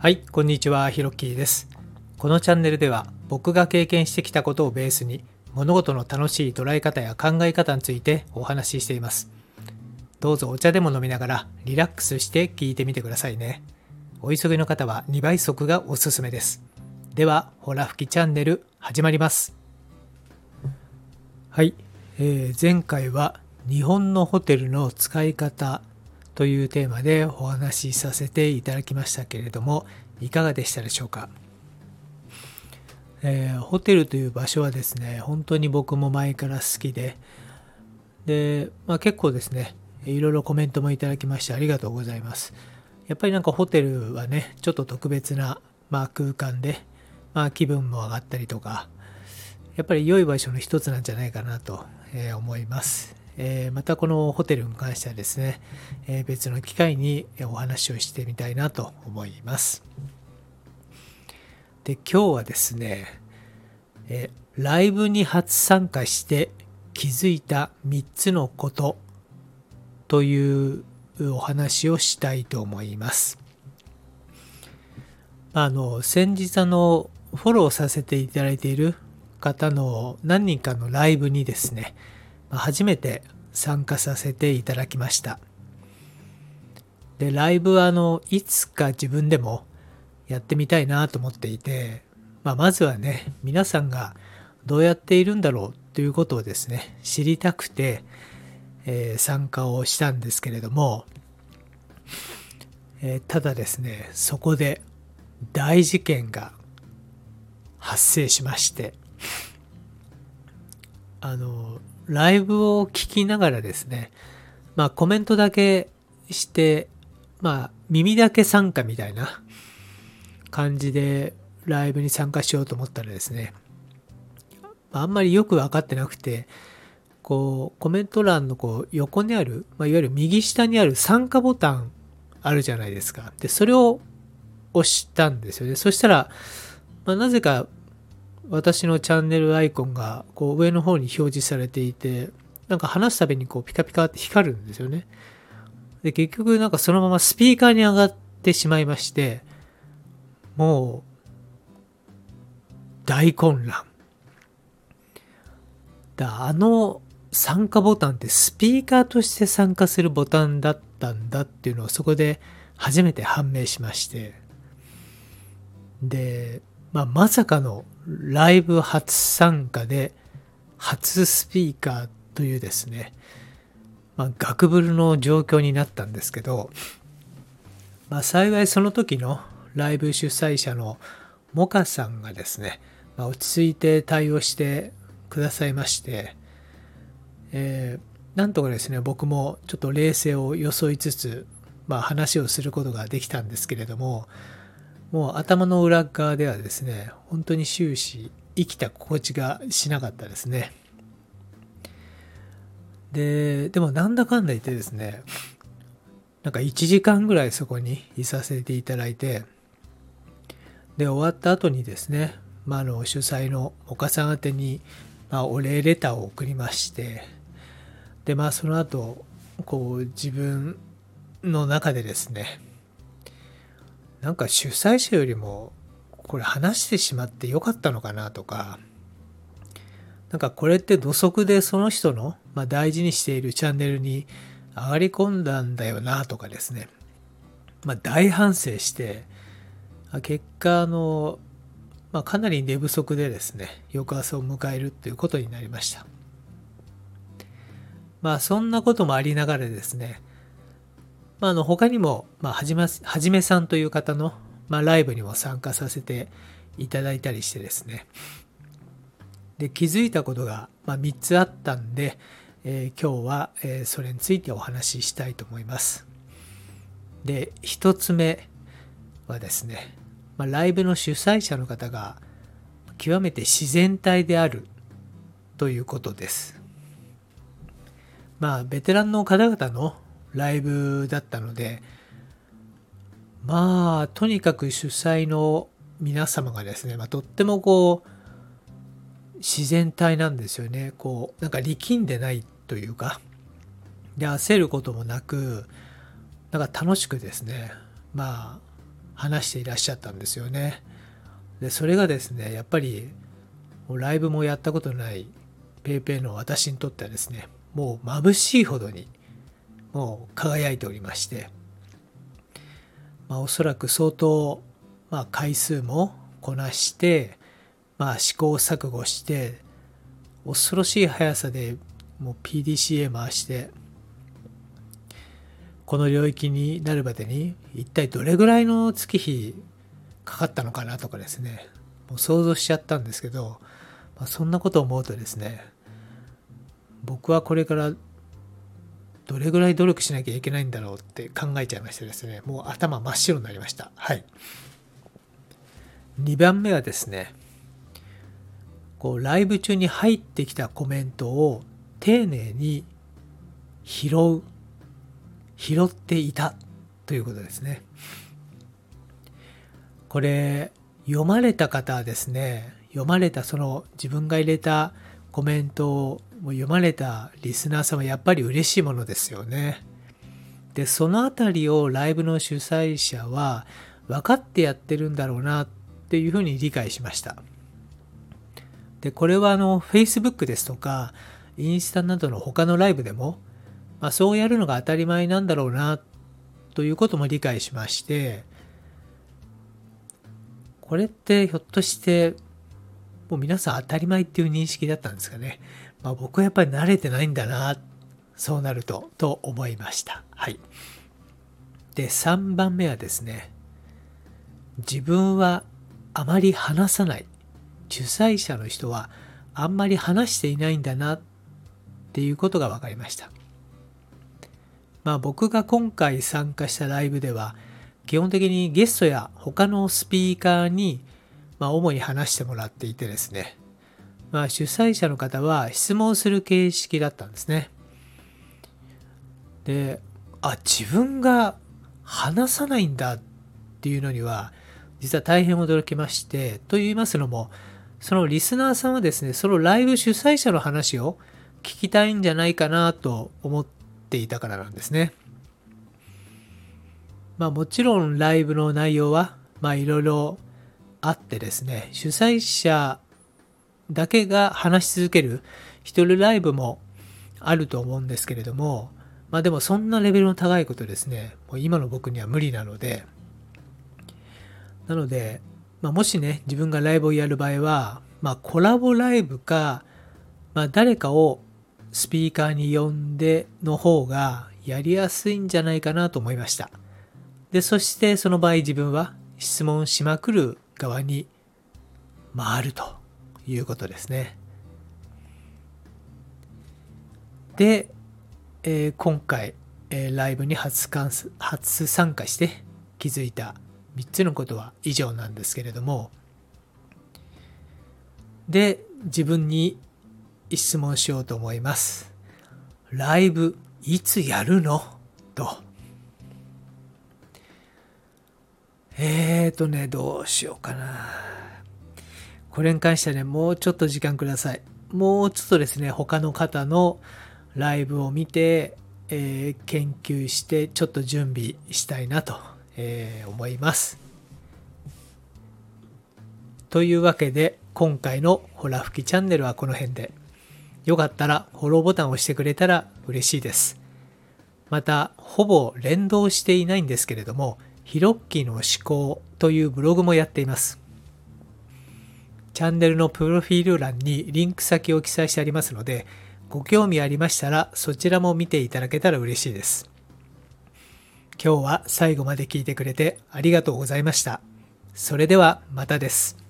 はい、こんにちは、ひろっきーです。このチャンネルでは僕が経験してきたことをベースに物事の楽しい捉え方や考え方についてお話ししています。どうぞお茶でも飲みながらリラックスして聞いてみてくださいね。お急ぎの方は2倍速がおすすめです。では、ほら吹きチャンネル始まります。はい、えー前回は日本のホテルの使い方というテーマでお話しさせていただきましたけれどもいかがでしたでしょうか、えーホテルという場所はですね本当に僕も前から好きでで、まあ、結構ですねいろいろコメントもいただきましてありがとうございますやっぱりなんかホテルはねちょっと特別な、まあ、空間で、まあ、気分も上がったりとかやっぱり良い場所の一つなんじゃないかなと思います。えまたこのホテルに関してはですね、え別の機会にお話をしてみたいなと思います。で、今日はですね、えライブに初参加して気づいた3つのことというお話をしたいと思います。あの先日あのフォローさせていただいている方の何人かのライブにですね初めて参加させていただきました。でライブはあのいつか自分でもやってみたいなと思っていて、まあ、まずはね皆さんがどうやっているんだろうということをですね知りたくて、えー参加をしたんですけれども、えーただですねそこで大事件が発生しましてあのライブを聞きながらですねまあコメントだけしてまあ耳だけ参加みたいな感じでライブに参加しようと思ったらですねあんまりよく分かってなくてこうコメント欄のこう横にある、まあ、いわゆる右下にある参加ボタンあるじゃないですか。でそれを押したんですよね。そしたら、まあ、なぜか私のチャンネルアイコンがこう上の方に表示されていてなんか話すたびにこうピカピカって光るんですよね。で結局なんかそのままスピーカーに上がってしまいましてもう大混乱。だあの参加ボタンってスピーカーとして参加するボタンだったんだっていうのをそこで初めて判明しまして。で、まあ、まさかのライブ初参加で初スピーカーというですね、まあ、ガクブルの状況になったんですけど、まあ、幸いその時のライブ主催者のモカさんがですね、まあ、落ち着いて対応してくださいまして、えーなんとかですね僕もちょっと冷静を装いつつ、まあ、話をすることができたんですけれどももう頭の裏側ではですね本当に終始生きた心地がしなかったですね。ででもなんだかんだ言ってですねなんか1時間ぐらいそこにいさせていただいてで終わった後にですね、まあ、あの主催の岡さん宛てに、まあ、お礼レターを送りましてでまあその後こう自分の中でですねなんか主催者よりもこれ話してしまってよかったのかなとか。なんかこれって土足でその人の、まあ、大事にしているチャンネルに上がり込んだんだよなとかですね、まあ、大反省して結果あの、まあ、かなり寝不足でですね翌朝を迎えるということになりました。まあそんなこともありながらですねまあ、あの他にも、まあ、はじめはじめさんという方の、まあ、ライブにも参加させていただいたりしてですね。で気づいたことが、まあ、3つあったんで、えー今日は、えーそれについてお話ししたいと思います。で1つ目はですね、まあ、ライブの主催者の方が極めて自然体であるということです。まあベテランの方々のライブだったのでまあとにかく主催の皆様がですね、まあ、とってもこう自然体なんですよねこうなんか力んでないというかで焦ることもなくなんか楽しくですねまあ話していらっしゃったんですよね。で、それがですね、やっぱりもうライブもやったことない PayPay の私にとってはですね、もう眩しいほどにもう輝いておりまして、まあ、おそらく相当、まあ、回数もこなして、まあ、試行錯誤して恐ろしい速さでもう PDCA 回してこの領域になるまでに一体どれぐらいの月日かかったのかなとかですねもう想像しちゃったんですけど、まあ、そんなことを思うとですね僕はこれからどれぐらい努力しなきゃいけないんだろうって考えちゃいましてですねもう頭真っ白になりました。はい。2番目はですねこうライブ中に入ってきたコメントを丁寧に拾う拾っていたということですね。これ読まれた方はですね読まれたその自分が入れたコメントをもう読まれたリスナーさんはやっぱり嬉しいものですよね。で、そのあたりをライブの主催者は分かってやってるんだろうなっていうふうに理解しました。で、これはあの Facebook ですとかインスタなどの他のライブでも、まあ、そうやるのが当たり前なんだろうなということも理解しまして、これってひょっとしてもう皆さん当たり前っていう認識だったんですかね。まあ、僕はやっぱり慣れてないんだな、そうなると、と思いました。はい。で、3番目はですね、自分はあまり話さない。主催者の人はあんまり話していないんだなっていうことが分かりました。まあ僕が今回参加したライブでは基本的にゲストや他のスピーカーにまあ、主に話してもらっていてですね、まあ、主催者の方は質問する形式だったんですね。で、あ、自分が話さないんだっていうのには、実は大変驚きまして、と言いますのも、そのリスナーさんはですね、そのライブ主催者の話を聞きたいんじゃないかなと思っていたからなんですね。まあもちろんライブの内容は、まあいろいろあってですね、主催者だけが話し続ける一人ライブもあると思うんですけれども、まあでもそんなレベルの高いことですね、もう今の僕には無理なので、なので、まあ、もしね、自分がライブをやる場合は、まあコラボライブか、まあ誰かをスピーカーに呼んでの方がやりやすいんじゃないかなと思いました。で、そしてその場合自分は質問しまくる側に回ると。いうことですね。で、えー、今回、えー、ライブに初初参加して気づいた3つのことは以上なんですけれどもで自分に質問しようと思います。ライブいつやるの？とえーとね、どうしようかな。これに関してはね、もうちょっと時間ください。もうちょっとですね、他の方のライブを見て、えー、研究して、ちょっと準備したいなと、えー、思います。というわけで、今回のホラ吹きチャンネルはこの辺で。よかったらフォローボタンを押してくれたら嬉しいです。また、ほぼ連動していないんですけれども、ヒロッキーの思考というブログもやっています。チャンネルのプロフィール欄にリンク先を記載してありますので、ご興味ありましたらそちらも見ていただけたら嬉しいです。今日は最後まで聞いてくれてありがとうございました。それではまたです。